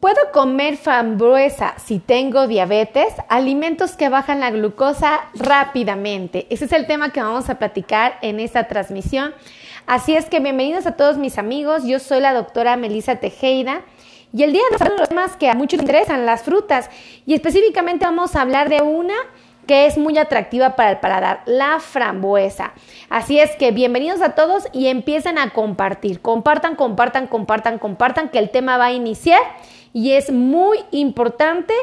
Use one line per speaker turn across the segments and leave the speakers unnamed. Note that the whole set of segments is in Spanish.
¿Puedo comer frambuesa si tengo diabetes? Alimentos que bajan la glucosa rápidamente. Ese es el tema que vamos a platicar en esta transmisión. Así es que bienvenidos a todos mis amigos. Yo soy la doctora Melissa Tejeda. Y el día de hoy los temas que a muchos interesan, las frutas. Y específicamente vamos a hablar de una que es muy atractiva para el paladar, la frambuesa. Así es que bienvenidos a todos y empiecen a compartir. Compartan, compartan, compartan, compartan, que el tema va a iniciar y es muy importante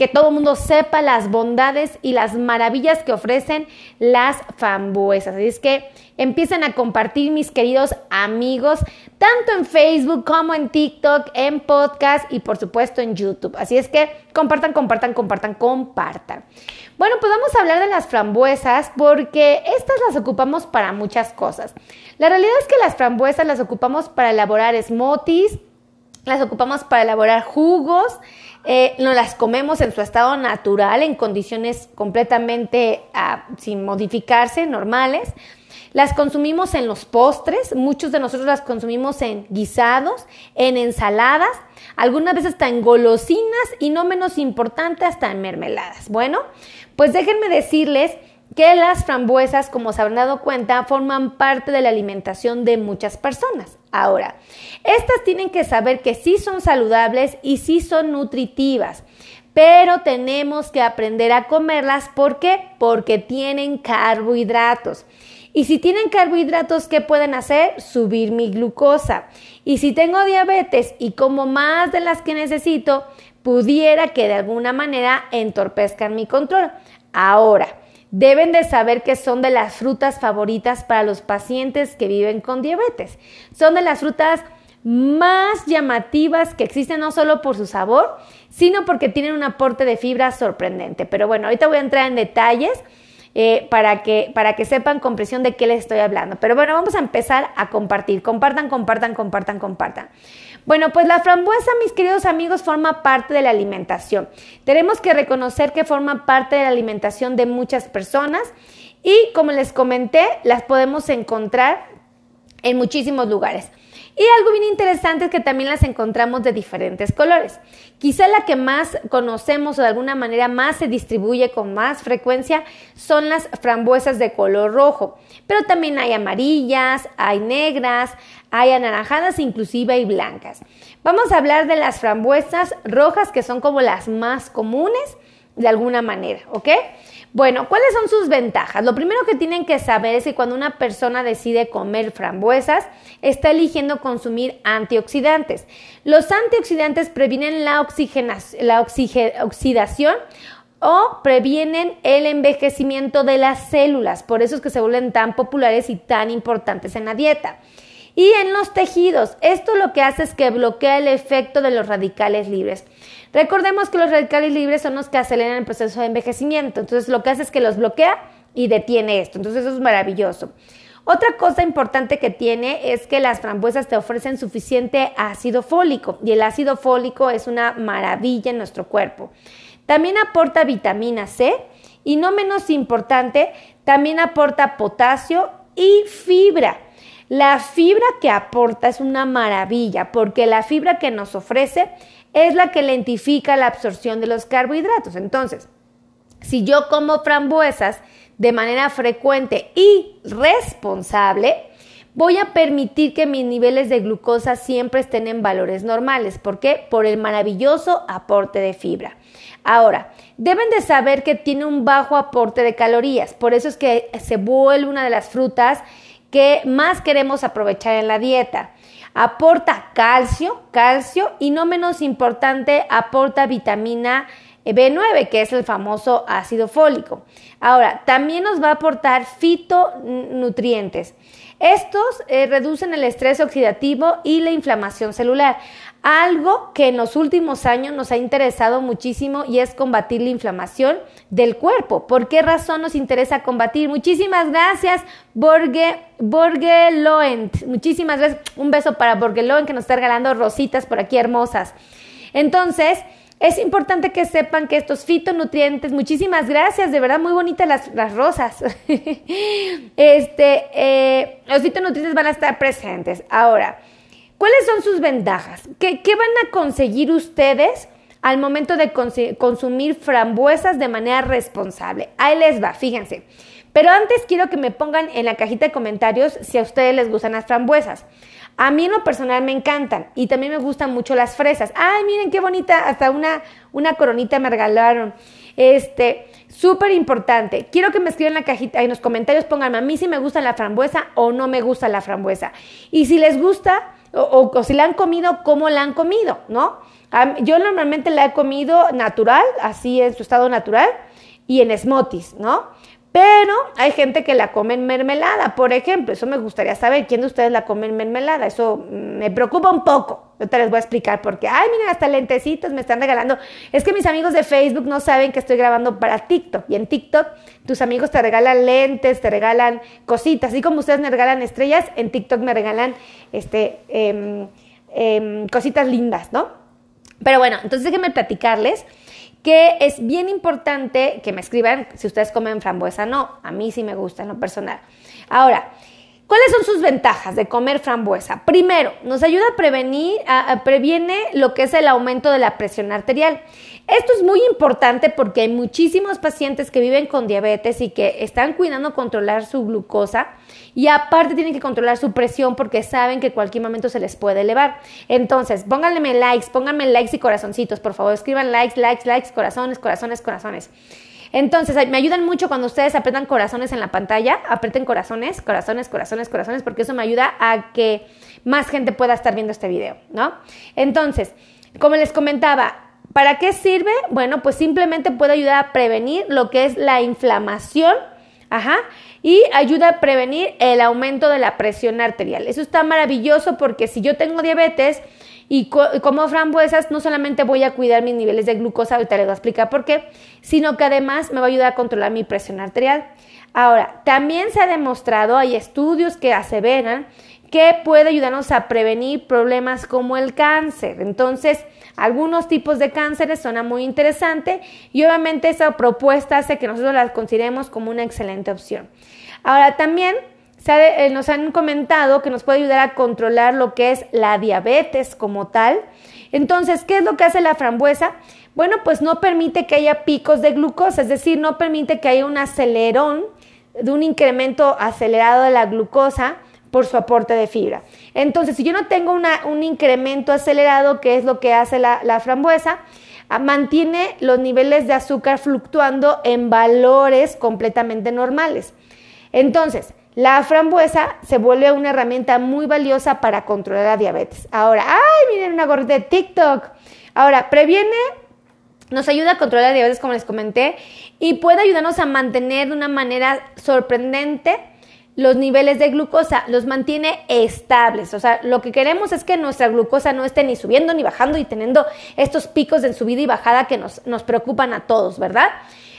que todo el mundo sepa las bondades y las maravillas que ofrecen las frambuesas. Así es que empiecen a compartir, mis queridos amigos, tanto en Facebook como en TikTok, en podcast y por supuesto en YouTube. Así es que compartan, compartan, compartan, compartan. Bueno, pues vamos a hablar de las frambuesas porque estas las ocupamos para muchas cosas. La realidad es que las frambuesas las ocupamos para elaborar smoothies, las ocupamos para elaborar jugos, eh, no las comemos en su estado natural, en condiciones completamente ah, sin modificarse, normales. Las consumimos en los postres, muchos de nosotros las consumimos en guisados, en ensaladas, algunas veces hasta en golosinas y no menos importante hasta en mermeladas. Bueno, pues déjenme decirles que las frambuesas, como se habrán dado cuenta, forman parte de la alimentación de muchas personas. Ahora, estas tienen que saber que sí son saludables y sí son nutritivas, pero tenemos que aprender a comerlas. ¿Por qué? Porque tienen carbohidratos. Y si tienen carbohidratos, ¿qué pueden hacer? Subir mi glucosa. Y si tengo diabetes y como más de las que necesito, pudiera que de alguna manera entorpezcan mi control. Ahora, Deben de saber que son de las frutas favoritas para los pacientes que viven con diabetes. Son de las frutas más llamativas que existen no solo por su sabor, sino porque tienen un aporte de fibra sorprendente. Pero bueno, ahorita voy a entrar en detalles eh, para, que, para que sepan con presión de qué les estoy hablando. Pero bueno, vamos a empezar a compartir. Compartan, compartan, compartan, compartan. Bueno, pues la frambuesa, mis queridos amigos, forma parte de la alimentación. Tenemos que reconocer que forma parte de la alimentación de muchas personas y como les comenté, las podemos encontrar en muchísimos lugares. Y algo bien interesante es que también las encontramos de diferentes colores. Quizá la que más conocemos o de alguna manera más se distribuye con más frecuencia son las frambuesas de color rojo, pero también hay amarillas, hay negras, hay anaranjadas, inclusive hay blancas. Vamos a hablar de las frambuesas rojas que son como las más comunes de alguna manera, ¿ok? Bueno, ¿cuáles son sus ventajas? Lo primero que tienen que saber es que cuando una persona decide comer frambuesas, está eligiendo consumir antioxidantes. Los antioxidantes previenen la, la oxidación o previenen el envejecimiento de las células. Por eso es que se vuelven tan populares y tan importantes en la dieta. Y en los tejidos, esto lo que hace es que bloquea el efecto de los radicales libres. Recordemos que los radicales libres son los que aceleran el proceso de envejecimiento. Entonces lo que hace es que los bloquea y detiene esto. Entonces eso es maravilloso. Otra cosa importante que tiene es que las frambuesas te ofrecen suficiente ácido fólico y el ácido fólico es una maravilla en nuestro cuerpo. También aporta vitamina C y no menos importante, también aporta potasio y fibra. La fibra que aporta es una maravilla porque la fibra que nos ofrece es la que lentifica la absorción de los carbohidratos. Entonces, si yo como frambuesas de manera frecuente y responsable, voy a permitir que mis niveles de glucosa siempre estén en valores normales. ¿Por qué? Por el maravilloso aporte de fibra. Ahora, deben de saber que tiene un bajo aporte de calorías, por eso es que se vuelve una de las frutas que más queremos aprovechar en la dieta. Aporta calcio, calcio y no menos importante, aporta vitamina B9, que es el famoso ácido fólico. Ahora, también nos va a aportar fitonutrientes. Estos eh, reducen el estrés oxidativo y la inflamación celular. Algo que en los últimos años nos ha interesado muchísimo y es combatir la inflamación del cuerpo. ¿Por qué razón nos interesa combatir? Muchísimas gracias, Borge, Borge Loent. Muchísimas gracias. Un beso para Borge Loent que nos está regalando rositas por aquí hermosas. Entonces, es importante que sepan que estos fitonutrientes, muchísimas gracias, de verdad muy bonitas las, rosas. este, eh, los fitonutrientes van a estar presentes. Ahora, ¿Cuáles son sus ventajas? ¿Qué, qué van a conseguir ustedes? al momento de consumir frambuesas de manera responsable. Ahí les va, fíjense. Pero antes quiero que me pongan en la cajita de comentarios si a ustedes les gustan las frambuesas. A mí en lo personal me encantan y también me gustan mucho las fresas. Ay, miren qué bonita, hasta una, una coronita me regalaron. Este, súper importante. Quiero que me escriban en la cajita, en los comentarios, pónganme a mí si me gusta la frambuesa o no me gusta la frambuesa. Y si les gusta o, si la han comido, ¿cómo la han comido? ¿No? Yo normalmente la he comido natural, así en su estado natural, y en smoothies, ¿no? Pero hay gente que la come en mermelada, por ejemplo. Eso me gustaría saber. ¿Quién de ustedes la come en mermelada? Eso me preocupa un poco. Ahorita les voy a explicar por qué. Ay, miren, hasta lentecitos me están regalando. Es que mis amigos de Facebook no saben que estoy grabando para TikTok. Y en TikTok tus amigos te regalan lentes, te regalan cositas. Así como ustedes me regalan estrellas, en TikTok me regalan este, em, em, cositas lindas, ¿no? Pero bueno, entonces déjenme platicarles que es bien importante que me escriban si ustedes comen frambuesa. No, a mí sí me gusta en lo personal. Ahora, ¿Cuáles son sus ventajas de comer frambuesa? Primero, nos ayuda a prevenir, previene lo que es el aumento de la presión arterial. Esto es muy importante porque hay muchísimos pacientes que viven con diabetes y que están cuidando controlar su glucosa y aparte tienen que controlar su presión porque saben que cualquier momento se les puede elevar. Entonces, pónganme likes, pónganme likes y corazoncitos, por favor, escriban likes, likes, likes, corazones, corazones, corazones. Entonces, me ayudan mucho cuando ustedes apretan corazones en la pantalla, aprieten corazones, corazones, corazones, corazones, porque eso me ayuda a que más gente pueda estar viendo este video, ¿no? Entonces, como les comentaba, ¿para qué sirve? Bueno, pues simplemente puede ayudar a prevenir lo que es la inflamación, ajá, y ayuda a prevenir el aumento de la presión arterial. Eso está maravilloso porque si yo tengo diabetes, y como frambuesas no solamente voy a cuidar mis niveles de glucosa, ahorita les voy a explicar por qué, sino que además me va a ayudar a controlar mi presión arterial. Ahora, también se ha demostrado, hay estudios que aseveran que puede ayudarnos a prevenir problemas como el cáncer. Entonces, algunos tipos de cánceres suena muy interesante y obviamente esa propuesta hace que nosotros la consideremos como una excelente opción. Ahora, también eh, nos han comentado que nos puede ayudar a controlar lo que es la diabetes como tal. Entonces, ¿qué es lo que hace la frambuesa? Bueno, pues no permite que haya picos de glucosa, es decir, no permite que haya un acelerón de un incremento acelerado de la glucosa por su aporte de fibra. Entonces, si yo no tengo un incremento acelerado, que es lo que hace la, la frambuesa, ah, mantiene los niveles de azúcar fluctuando en valores completamente normales. Entonces, la frambuesa se vuelve una herramienta muy valiosa para controlar la diabetes. Ahora, ¡ay! Miren una gorrita de TikTok. Ahora, previene, nos ayuda a controlar la diabetes, como les comenté, y puede ayudarnos a mantener de una manera sorprendente los niveles de glucosa, los mantiene estables. O sea, lo que queremos es que nuestra glucosa no esté ni subiendo ni bajando y teniendo estos picos de subida y bajada que nos, nos preocupan a todos, ¿verdad?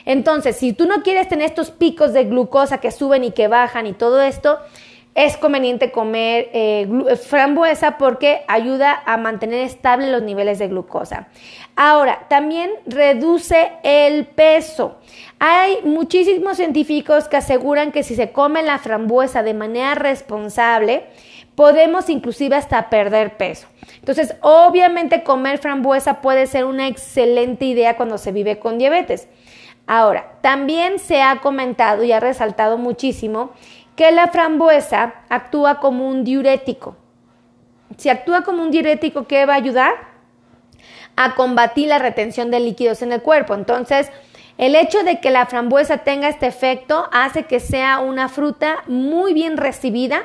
Entonces, si tú no quieres tener estos picos de glucosa que suben y que bajan y todo esto, es conveniente comer eh, frambuesa porque ayuda a mantener estable los niveles de glucosa. Ahora, también reduce el peso. Hay muchísimos científicos que aseguran que si se come la frambuesa de manera responsable, podemos inclusive hasta perder peso. Entonces, obviamente comer frambuesa puede ser una excelente idea cuando se vive con diabetes. Ahora, también se ha comentado y ha resaltado muchísimo que la frambuesa actúa como un diurético. Si actúa como un diurético, ¿qué va a ayudar? A combatir la retención de líquidos en el cuerpo. Entonces, el hecho de que la frambuesa tenga este efecto hace que sea una fruta muy bien recibida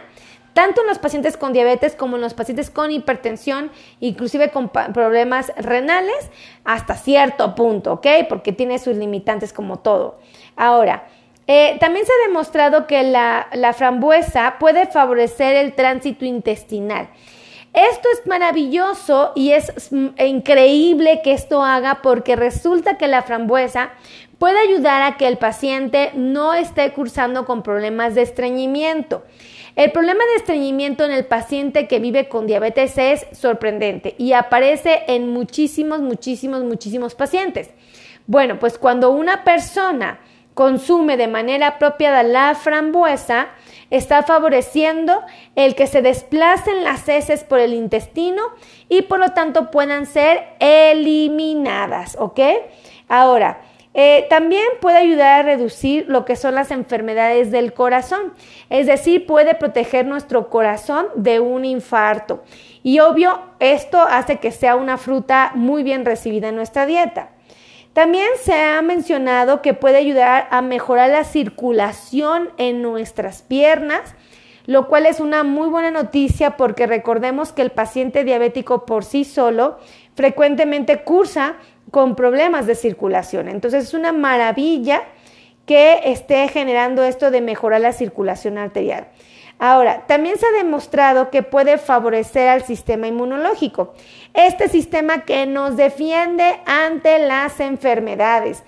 tanto en los pacientes con diabetes como en los pacientes con hipertensión, inclusive con problemas renales, hasta cierto punto, ¿ok? Porque tiene sus limitantes como todo. Ahora, eh, también se ha demostrado que la, la frambuesa puede favorecer el tránsito intestinal. Esto es maravilloso y es increíble que esto haga porque resulta que la frambuesa puede ayudar a que el paciente no esté cursando con problemas de estreñimiento. El problema de estreñimiento en el paciente que vive con diabetes es sorprendente y aparece en muchísimos, muchísimos, muchísimos pacientes. Bueno, pues cuando una persona consume de manera apropiada la frambuesa, está favoreciendo el que se desplacen las heces por el intestino y por lo tanto puedan ser eliminadas, ¿ok? Ahora, eh, también puede ayudar a reducir lo que son las enfermedades del corazón, es decir, puede proteger nuestro corazón de un infarto. Y obvio, esto hace que sea una fruta muy bien recibida en nuestra dieta. También se ha mencionado que puede ayudar a mejorar la circulación en nuestras piernas, lo cual es una muy buena noticia porque recordemos que el paciente diabético por sí solo frecuentemente cursa con problemas de circulación. Entonces es una maravilla que esté generando esto de mejorar la circulación arterial. Ahora, también se ha demostrado que puede favorecer al sistema inmunológico, este sistema que nos defiende ante las enfermedades.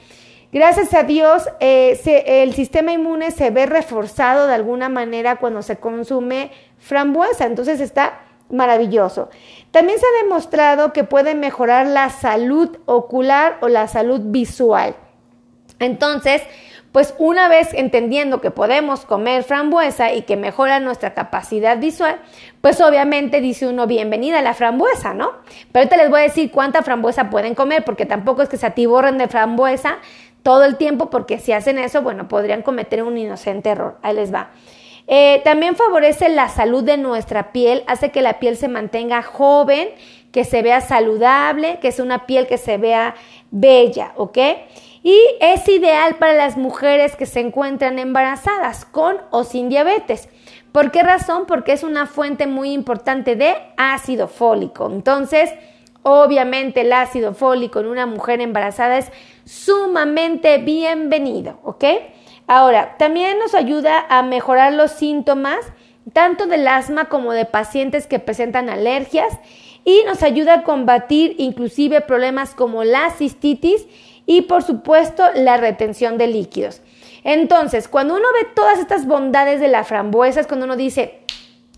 Gracias a Dios, eh, el sistema inmune se ve reforzado de alguna manera cuando se consume frambuesa, entonces está maravilloso. También se ha demostrado que puede mejorar la salud ocular o la salud visual. Entonces, pues una vez entendiendo que podemos comer frambuesa y que mejora nuestra capacidad visual, pues obviamente dice uno bienvenida a la frambuesa, ¿no? Pero ahorita les voy a decir cuánta frambuesa pueden comer, porque tampoco es que se atiborren de frambuesa todo el tiempo, porque si hacen eso, bueno, podrían cometer un inocente error. Ahí les va. Eh, también favorece la salud de nuestra piel, hace que la piel se mantenga joven, que se vea saludable, que es una piel que se vea bella, ¿ok? Y es ideal para las mujeres que se encuentran embarazadas con o sin diabetes. ¿Por qué razón? Porque es una fuente muy importante de ácido fólico. Entonces, obviamente el ácido fólico en una mujer embarazada es sumamente bienvenido, ¿ok? Ahora, también nos ayuda a mejorar los síntomas tanto del asma como de pacientes que presentan alergias y nos ayuda a combatir inclusive problemas como la cistitis y por supuesto la retención de líquidos. Entonces, cuando uno ve todas estas bondades de la frambuesa es cuando uno dice,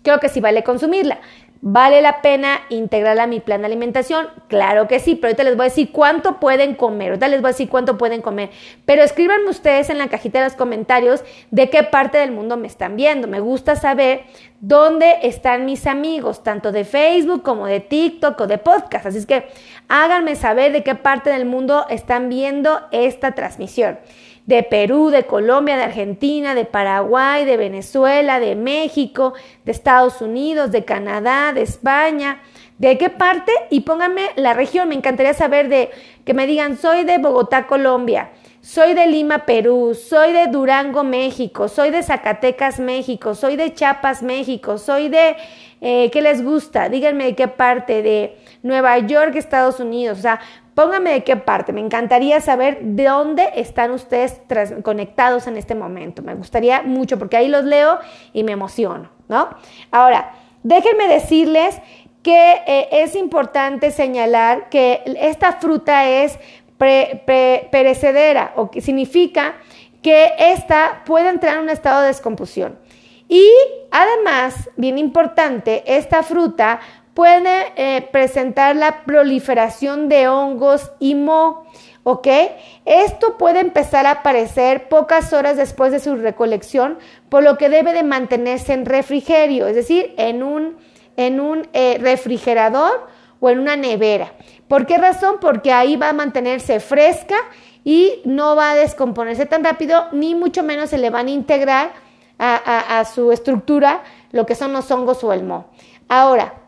creo que sí vale consumirla. ¿Vale la pena integrarla a mi plan de alimentación? Claro que sí, pero ahorita les voy a decir cuánto pueden comer, ahorita les voy a decir cuánto pueden comer, pero escríbanme ustedes en la cajita de los comentarios de qué parte del mundo me están viendo. Me gusta saber dónde están mis amigos, tanto de Facebook como de TikTok o de podcast. Así es que háganme saber de qué parte del mundo están viendo esta transmisión de Perú, de Colombia, de Argentina, de Paraguay, de Venezuela, de México, de Estados Unidos, de Canadá, de España. ¿De qué parte? Y pónganme la región. Me encantaría saber de que me digan, soy de Bogotá, Colombia. Soy de Lima, Perú, soy de Durango, México, soy de Zacatecas, México, soy de Chiapas, México, soy de, eh, ¿qué les gusta? Díganme de qué parte, de Nueva York, Estados Unidos. O sea, Póngame de qué parte. Me encantaría saber de dónde están ustedes conectados en este momento. Me gustaría mucho porque ahí los leo y me emociono, ¿no? Ahora, déjenme decirles que eh, es importante señalar que esta fruta es perecedera o que significa que esta puede entrar en un estado de descomposición. Y además, bien importante, esta fruta puede eh, presentar la proliferación de hongos y mo, ¿ok? Esto puede empezar a aparecer pocas horas después de su recolección, por lo que debe de mantenerse en refrigerio, es decir, en un, en un eh, refrigerador o en una nevera. ¿Por qué razón? Porque ahí va a mantenerse fresca y no va a descomponerse tan rápido, ni mucho menos se le van a integrar a, a su estructura lo que son los hongos o el mo. Ahora,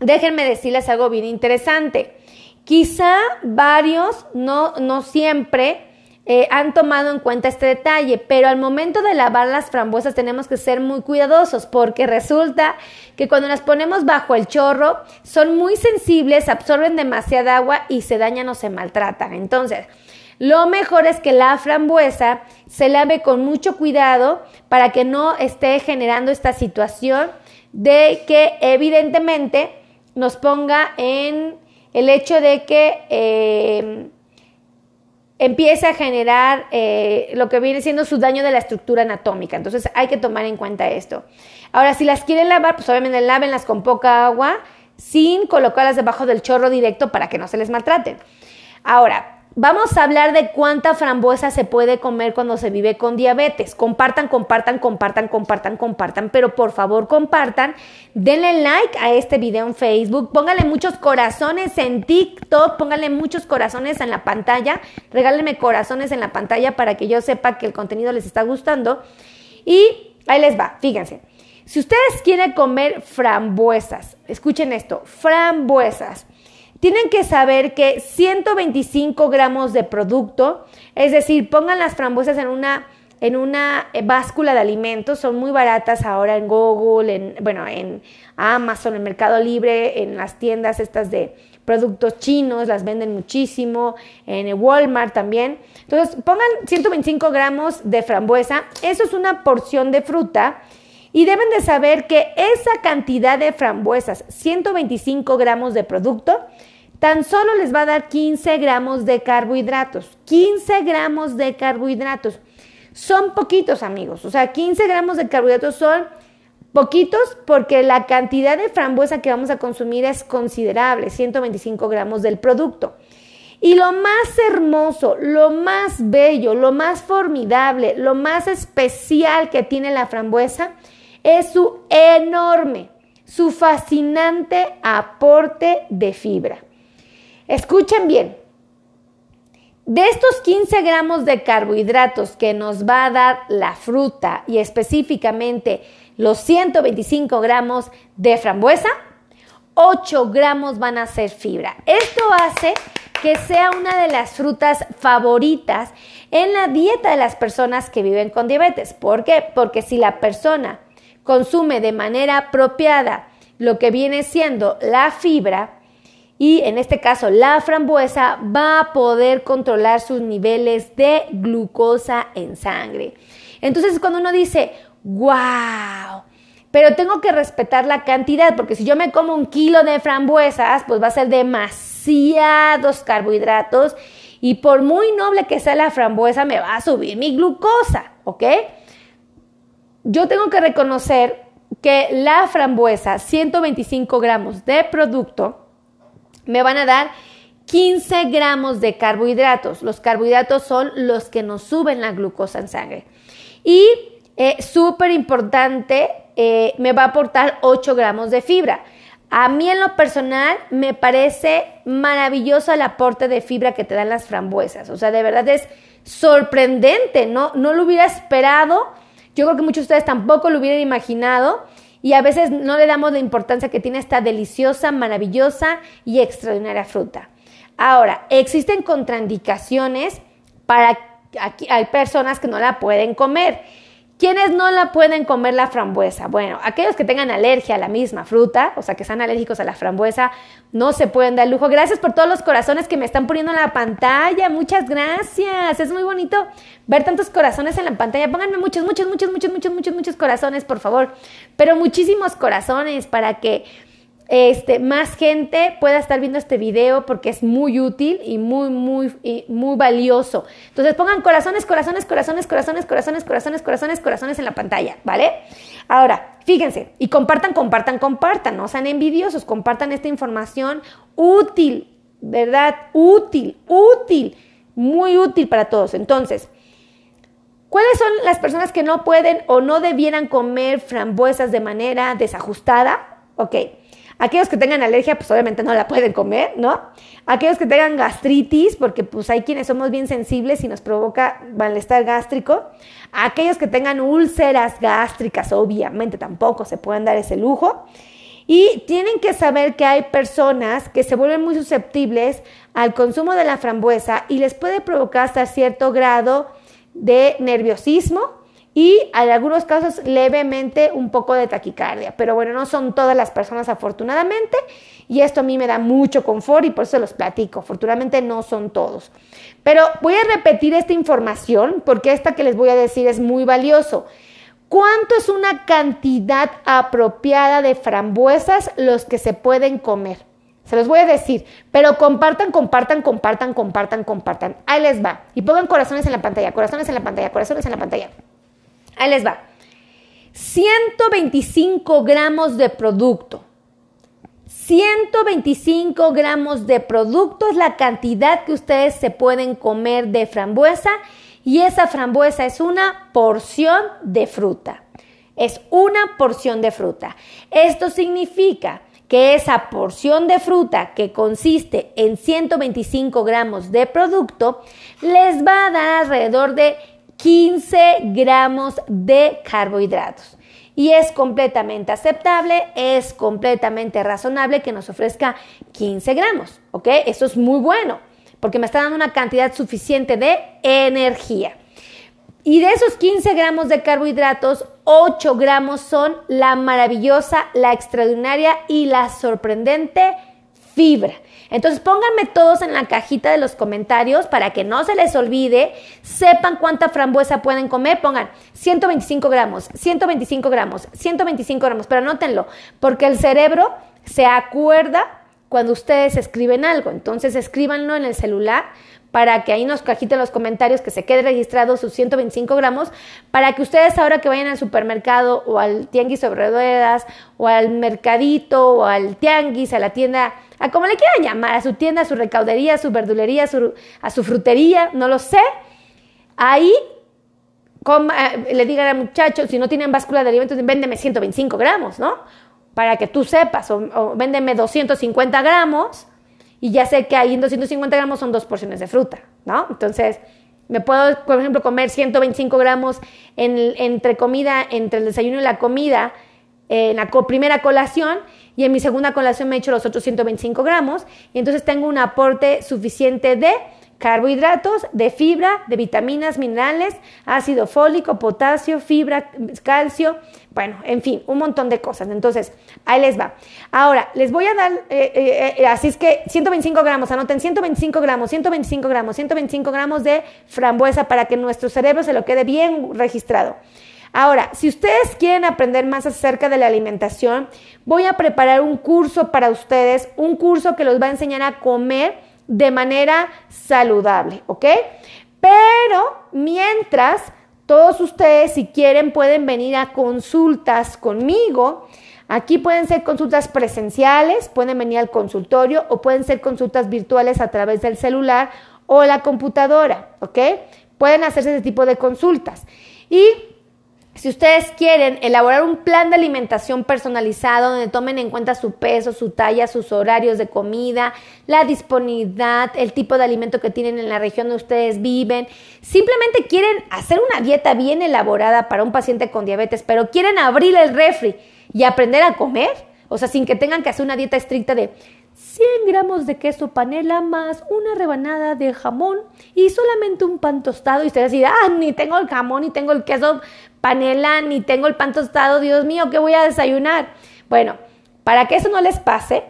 déjenme decirles algo bien interesante. Quizá varios, no, no siempre, eh, han tomado en cuenta este detalle, pero al momento de lavar las frambuesas tenemos que ser muy cuidadosos porque resulta que cuando las ponemos bajo el chorro son muy sensibles, absorben demasiada agua y se dañan o se maltratan. Entonces, lo mejor es que la frambuesa se lave con mucho cuidado para que no esté generando esta situación de que evidentemente nos ponga en el hecho de que eh, empiece a generar eh, lo que viene siendo su daño de la estructura anatómica. Entonces hay que tomar en cuenta esto. Ahora, si las quieren lavar, pues obviamente lávenlas con poca agua sin colocarlas debajo del chorro directo para que no se les maltraten. Ahora, Vamos a hablar de cuánta frambuesa se puede comer cuando se vive con diabetes. Compartan, compartan, compartan, compartan, compartan, pero por favor compartan. Denle like a este video en Facebook, pónganle muchos corazones en TikTok, pónganle muchos corazones en la pantalla, regálenme corazones en la pantalla para que yo sepa que el contenido les está gustando. Y ahí les va, fíjense. Si ustedes quieren comer frambuesas, escuchen esto, frambuesas tienen que saber que 125 gramos de producto, es decir, pongan las frambuesas en una, en una eh, báscula de alimentos, son muy baratas ahora en Google, en, bueno, en Amazon, en Mercado Libre, en las tiendas estas de productos chinos, las venden muchísimo, en Walmart también. Entonces, pongan 125 gramos de frambuesa, eso es una porción de fruta. Y deben de saber que esa cantidad de frambuesas, 125 gramos de producto, tan solo les va a dar 15 gramos de carbohidratos. 15 gramos de carbohidratos. Son poquitos, amigos. O sea, 15 gramos de carbohidratos son poquitos porque la cantidad de frambuesa que vamos a consumir es considerable, 125 gramos del producto. Y lo más hermoso, lo más bello, lo más formidable, lo más especial que tiene la frambuesa es su enorme, su fascinante aporte de fibra. Escuchen bien. De estos 15 gramos de carbohidratos que nos va a dar la fruta y específicamente los 125 gramos de frambuesa, 8 gramos van a ser fibra. Esto hace que sea una de las frutas favoritas en la dieta de las personas que viven con diabetes. ¿Por qué? Porque si la persona consume de manera apropiada lo que viene siendo la fibra, y en este caso la frambuesa va a poder controlar sus niveles de glucosa en sangre. Entonces cuando uno dice, wow, pero tengo que respetar la cantidad, porque si yo me como un kilo de frambuesas, pues va a ser demasiados carbohidratos y por muy noble que sea la frambuesa, me va a subir mi glucosa, ¿ok? Yo tengo que reconocer que la frambuesa, 125 gramos de producto, me van a dar 15 gramos de carbohidratos. Los carbohidratos son los que nos suben la glucosa en sangre. Y eh, súper importante, eh, me va a aportar 8 gramos de fibra. A mí en lo personal me parece maravilloso el aporte de fibra que te dan las frambuesas. O sea, de verdad es sorprendente, ¿no? No lo hubiera esperado. Yo creo que muchos de ustedes tampoco lo hubieran imaginado y a veces no le damos la importancia que tiene esta deliciosa, maravillosa y extraordinaria fruta. Ahora, existen contraindicaciones para hay personas que no la pueden comer. ¿Quiénes no la pueden comer la frambuesa? Bueno, aquellos que tengan alergia a la misma fruta, o sea, que sean alérgicos a la frambuesa, no se pueden dar lujo. Gracias por todos los corazones que me están poniendo en la pantalla. Muchas gracias. Es muy bonito ver tantos corazones en la pantalla. Pónganme muchos, muchos, muchos, muchos, muchos, muchos, muchos corazones, por favor. Pero muchísimos corazones para que este, más gente pueda estar viendo este video porque es muy útil y muy, muy, muy valioso. Entonces pongan corazones, corazones, corazones, corazones, corazones, corazones, corazones, corazones en la pantalla, ¿vale? Ahora, fíjense, y compartan, compartan, compartan, no sean envidiosos, compartan esta información útil, ¿verdad? Útil, útil, muy útil para todos. Entonces, ¿cuáles son las personas que no pueden o no debieran comer frambuesas de manera desajustada? Ok. Aquellos que tengan alergia, pues obviamente no la pueden comer, ¿no? Aquellos que tengan gastritis, porque pues hay quienes somos bien sensibles y nos provoca malestar gástrico. Aquellos que tengan úlceras gástricas, obviamente tampoco se pueden dar ese lujo. Y tienen que saber que hay personas que se vuelven muy susceptibles al consumo de la frambuesa y les puede provocar hasta cierto grado de nerviosismo y en algunos casos levemente un poco de taquicardia. Pero bueno, no son todas las personas afortunadamente y esto a mí me da mucho confort y por eso los platico. Afortunadamente no son todos. Pero voy a repetir esta información porque esta que les voy a decir es muy valioso. ¿Cuánto es una cantidad apropiada de frambuesas los que se pueden comer? Se los voy a decir, pero compartan, compartan, compartan, compartan, compartan. Ahí les va. Y pongan corazones en la pantalla, corazones en la pantalla, corazones en la pantalla. Ahí les va. 125 gramos de producto. 125 gramos de producto es la cantidad que ustedes se pueden comer de frambuesa y esa frambuesa es una porción de fruta. Es una porción de fruta. Esto significa que esa porción de fruta que consiste en 125 gramos de producto les va a dar alrededor de 15 gramos de carbohidratos. Y es completamente aceptable, es completamente razonable que nos ofrezca 15 gramos, ¿ok? Eso es muy bueno, porque me está dando una cantidad suficiente de energía. Y de esos 15 gramos de carbohidratos, 8 gramos son la maravillosa, la extraordinaria y la sorprendente fibra. Entonces pónganme todos en la cajita de los comentarios para que no se les olvide, sepan cuánta frambuesa pueden comer, pongan 125 gramos, 125 gramos, 125 gramos, pero anótenlo, porque el cerebro se acuerda cuando ustedes escriben algo, entonces escríbanlo en el celular para que ahí nos cajiten los comentarios, que se quede registrado sus 125 gramos, para que ustedes ahora que vayan al supermercado o al tianguis sobre ruedas o al mercadito o al tianguis, a la tienda, a como le quieran llamar, a su tienda, a su recaudería, a su verdulería, a su, a su frutería, no lo sé, ahí eh, le digan al muchacho, si no tienen báscula de alimentos, véndeme 125 gramos, ¿no? Para que tú sepas, o, o véndeme 250 gramos y ya sé que ahí en 250 gramos son dos porciones de fruta, ¿no? Entonces, me puedo, por ejemplo, comer 125 gramos entre comida, entre el desayuno y la comida, en la primera colación, y en mi segunda colación me he hecho los otros 125 gramos, y entonces tengo un aporte suficiente de carbohidratos, de fibra, de vitaminas, minerales, ácido fólico, potasio, fibra, calcio, bueno, en fin, un montón de cosas. Entonces, ahí les va. Ahora, les voy a dar, eh, eh, eh, así es que 125 gramos, anoten 125 gramos, 125 gramos, 125 gramos de frambuesa para que nuestro cerebro se lo quede bien registrado. Ahora, si ustedes quieren aprender más acerca de la alimentación, voy a preparar un curso para ustedes, un curso que los va a enseñar a comer de manera saludable, ¿ok? Pero mientras, todos ustedes, si quieren, pueden venir a consultas conmigo. Aquí pueden ser consultas presenciales, pueden venir al consultorio o pueden ser consultas virtuales a través del celular o la computadora, ¿ok? Pueden hacerse ese tipo de consultas. Y si ustedes quieren elaborar un plan de alimentación personalizado donde tomen en cuenta su peso, su talla, sus horarios de comida, la disponibilidad, el tipo de alimento que tienen en la región donde ustedes viven, simplemente quieren hacer una dieta bien elaborada para un paciente con diabetes, pero quieren abrir el refri y aprender a comer, o sea, sin que tengan que hacer una dieta estricta de 100 gramos de queso panela más una rebanada de jamón y solamente un pan tostado. Y ustedes dirán, ah, ni tengo el jamón, ni tengo el queso panela, ni tengo el pan tostado. Dios mío, ¿qué voy a desayunar? Bueno, para que eso no les pase,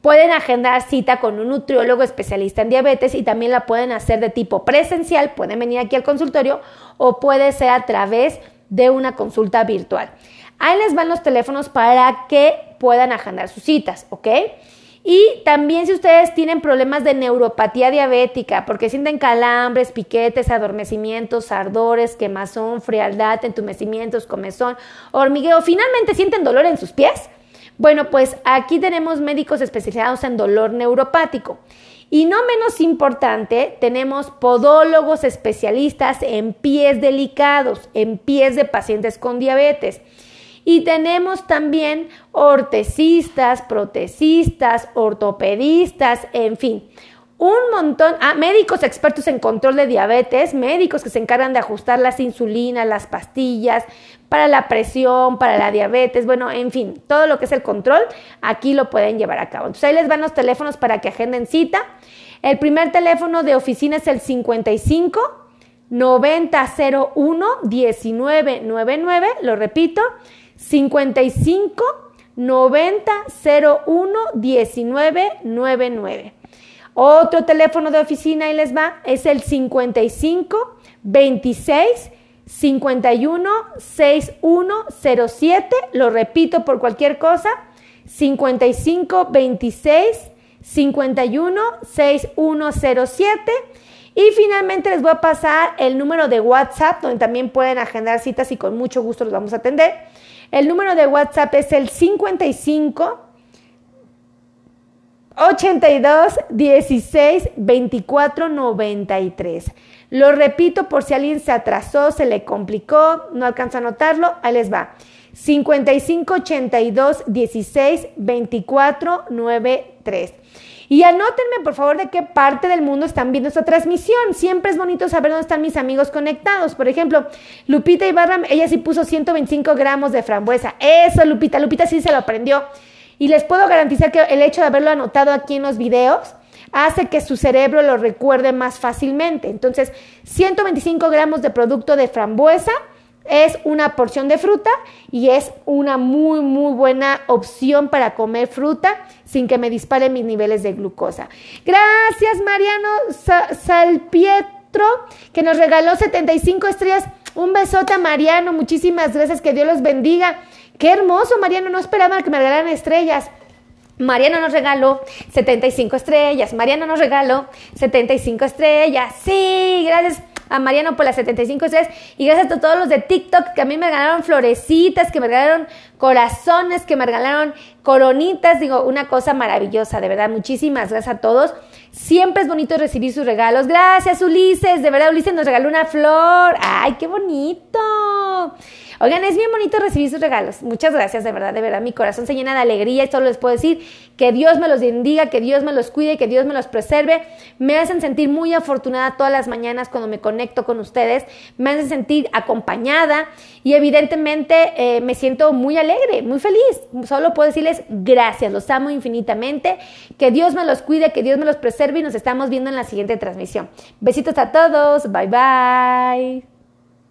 pueden agendar cita con un nutriólogo especialista en diabetes y también la pueden hacer de tipo presencial, pueden venir aquí al consultorio o puede ser a través de una consulta virtual. Ahí les van los teléfonos para que puedan agendar sus citas, ¿ok? Y también si ustedes tienen problemas de neuropatía diabética, porque sienten calambres, piquetes, adormecimientos, ardores, quemazón, frialdad, entumecimientos, comezón, hormigueo, finalmente sienten dolor en sus pies. Bueno, pues aquí tenemos médicos especializados en dolor neuropático. Y no menos importante, tenemos podólogos especialistas en pies delicados, en pies de pacientes con diabetes. Y tenemos también ortesistas, protecistas, ortopedistas, en fin, un montón, ah, médicos expertos en control de diabetes, médicos que se encargan de ajustar las insulinas, las pastillas, para la presión, para la diabetes, bueno, en fin, todo lo que es el control, aquí lo pueden llevar a cabo. Entonces ahí les van los teléfonos para que agenden cita. El primer teléfono de oficina es el 55 9001 1999, lo repito, 55 90 01 19 99. Otro teléfono de oficina, y les va, es el 55 26 51 6107. Lo repito por cualquier cosa. 55 26 51 6107. Y finalmente les voy a pasar el número de WhatsApp, donde también pueden agendar citas y con mucho gusto los vamos a atender. El número de WhatsApp es el 55 82 16 24 93. Lo repito por si alguien se atrasó, se le complicó, no alcanza a notarlo, ahí les va. 55 82 16 24 93. Y anótenme, por favor, de qué parte del mundo están viendo esta transmisión. Siempre es bonito saber dónde están mis amigos conectados. Por ejemplo, Lupita Ibarra, ella sí puso 125 gramos de frambuesa. Eso, Lupita. Lupita sí se lo aprendió. Y les puedo garantizar que el hecho de haberlo anotado aquí en los videos hace que su cerebro lo recuerde más fácilmente. Entonces, 125 gramos de producto de frambuesa es una porción de fruta y es una muy, muy buena opción para comer fruta sin que me disparen mis niveles de glucosa. Gracias, Mariano Salpietro, que nos regaló 75 estrellas. Un besote a Mariano, muchísimas gracias, que Dios los bendiga. Qué hermoso, Mariano, no esperaba que me regalaran estrellas. Mariano nos regaló 75 estrellas. Mariano nos regaló 75 estrellas. Sí, gracias a Mariano por las 75 estrellas y gracias a todos los de TikTok que a mí me regalaron florecitas, que me regalaron corazones, que me regalaron coronitas, digo, una cosa maravillosa, de verdad, muchísimas gracias a todos. Siempre es bonito recibir sus regalos. Gracias, Ulises, de verdad, Ulises nos regaló una flor. ¡Ay, qué bonito! Oigan, es bien bonito recibir sus regalos. Muchas gracias, de verdad, de verdad. Mi corazón se llena de alegría y solo les puedo decir que Dios me los bendiga, que Dios me los cuide, que Dios me los preserve. Me hacen sentir muy afortunada todas las mañanas cuando me conecto con ustedes. Me hacen sentir acompañada y evidentemente eh, me siento muy alegre, muy feliz. Solo puedo decirles gracias, los amo infinitamente. Que Dios me los cuide, que Dios me los preserve y nos estamos viendo en la siguiente transmisión. Besitos a todos. Bye bye.